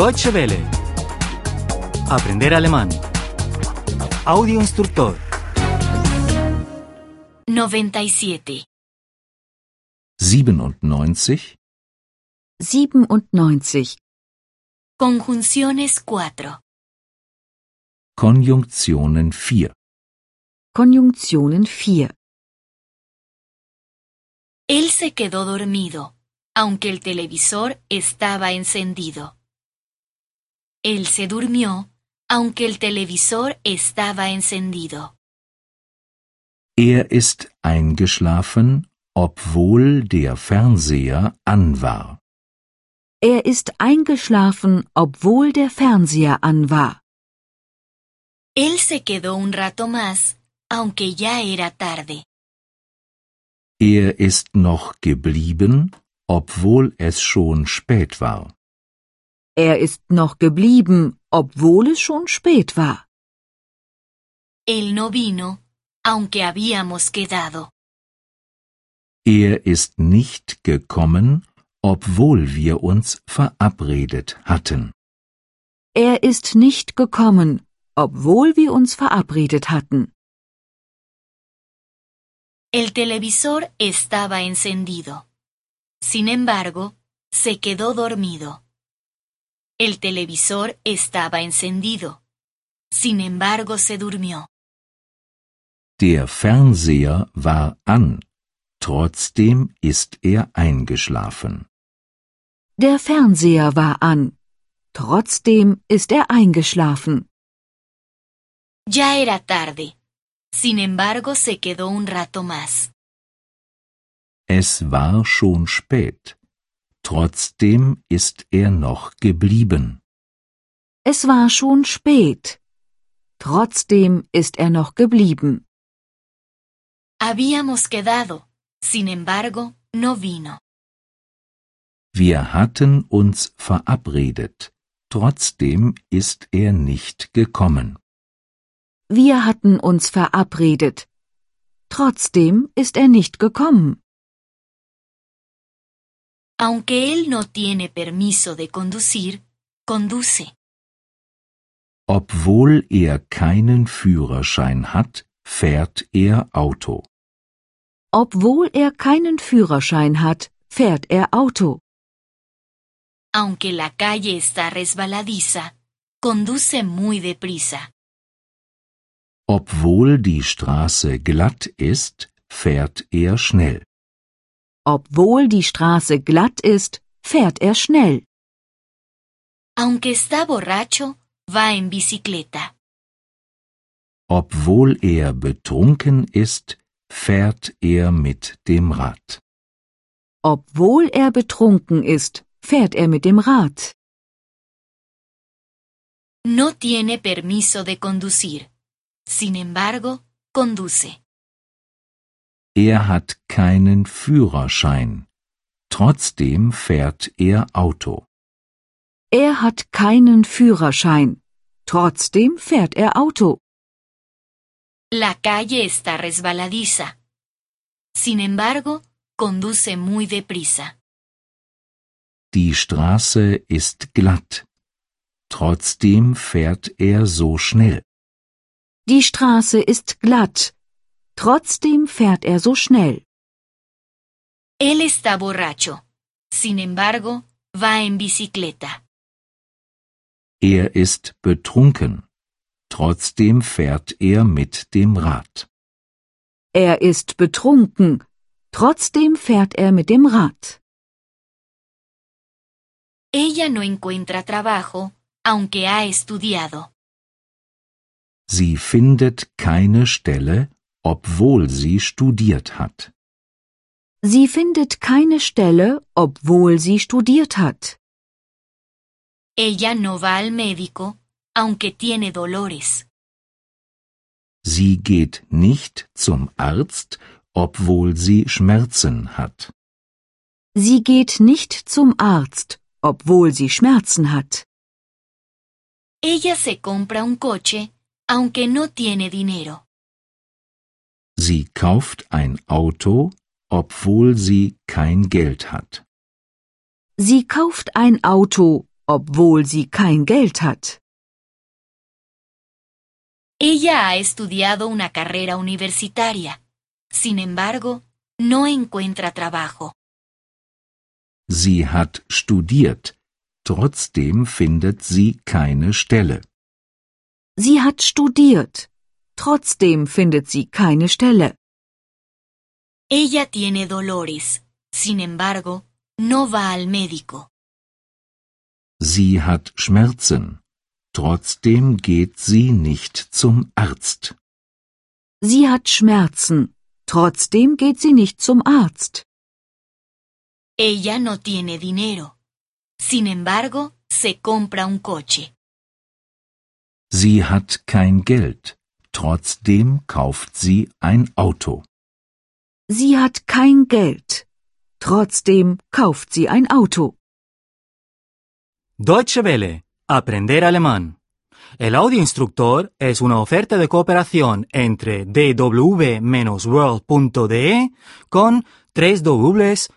Deutsche Welle. Aprender alemán. Audio instructor. 97. 97. 97. Conjunciones 4. Konjunktionen 4. Konjunktionen 4. Él se quedó dormido, aunque el televisor estaba encendido. Él se durmió, aunque el televisor estaba encendido. Er ist eingeschlafen, obwohl der Fernseher an war. Er ist eingeschlafen, obwohl der Fernseher an war. Él se quedó un rato más, aunque ya era tarde. Er ist noch geblieben, obwohl es schon spät war. Er ist noch geblieben, obwohl es schon spät war. Él no vino, aunque habíamos quedado. Er ist nicht gekommen, obwohl wir uns verabredet hatten. Er ist nicht gekommen, obwohl wir uns verabredet hatten. El televisor estaba encendido. Sin embargo, se quedó dormido. El televisor estaba encendido. Sin embargo, se durmió. Der Fernseher war an, trotzdem ist er eingeschlafen. Der Fernseher war an. Trotzdem ist er eingeschlafen. Ya era tarde. Sin embargo, se quedó un rato más. Es war schon spät. Trotzdem ist er noch geblieben. Es war schon spät. Trotzdem ist er noch geblieben. Habíamos quedado. Sin embargo, no vino. Wir hatten uns verabredet. Trotzdem ist er nicht gekommen. Wir hatten uns verabredet. Trotzdem ist er nicht gekommen. Aunque él no tiene permiso de conducir, conduce. Obwohl er keinen Führerschein hat, fährt er Auto. Obwohl er keinen Führerschein hat, fährt er Auto. Aunque la calle está resbaladiza, conduce muy deprisa. Obwohl die Straße glatt ist, fährt er schnell. Obwohl die Straße glatt ist, fährt er schnell. Aunque está borracho, va en bicicleta. Obwohl er betrunken ist, fährt er mit dem Rad. Obwohl er betrunken ist, fährt er mit dem Rad. No tiene permiso de conducir. Sin embargo, conduce. Er hat keinen Führerschein. Trotzdem fährt er Auto. Er hat keinen Führerschein. Trotzdem fährt er Auto. La calle está resbaladiza. Sin embargo, conduce muy deprisa. Die Straße ist glatt. Trotzdem fährt er so schnell. Die Straße ist glatt. Trotzdem fährt er so schnell. Él está borracho. Sin embargo, va en bicicleta. Er ist betrunken. Trotzdem fährt er mit dem Rad. Er ist betrunken. Trotzdem fährt er mit dem Rad. Ella no encuentra trabajo, aunque ha estudiado. Sie findet keine Stelle, obwohl sie studiert hat. Sie findet keine Stelle, obwohl sie studiert hat. Ella no va al médico, aunque tiene dolores. Sie geht nicht zum Arzt, obwohl sie Schmerzen hat. Sie geht nicht zum Arzt, obwohl sie Schmerzen hat. Ella se compra un coche, aunque no tiene dinero. Sie kauft ein Auto, obwohl sie kein Geld hat. Sie kauft ein Auto, obwohl sie kein Geld hat. Ella ha estudiado una carrera universitaria. Sin embargo, no encuentra trabajo. Sie hat studiert. Trotzdem findet sie keine Stelle. Sie hat studiert. Trotzdem findet sie keine Stelle. Ella tiene dolores. Sin embargo, no va al médico. Sie hat Schmerzen. Trotzdem geht sie nicht zum Arzt. Sie hat Schmerzen. Trotzdem geht sie nicht zum Arzt. Ella no tiene dinero. Sin embargo, se compra un coche. Sie hat kein Geld. Trotzdem kauft sie ein Auto. Sie hat kein Geld. Trotzdem kauft sie ein Auto. Deutsche Welle. Aprender alemán. El audio instructor es una oferta de cooperación entre dw-world.de con 3 2de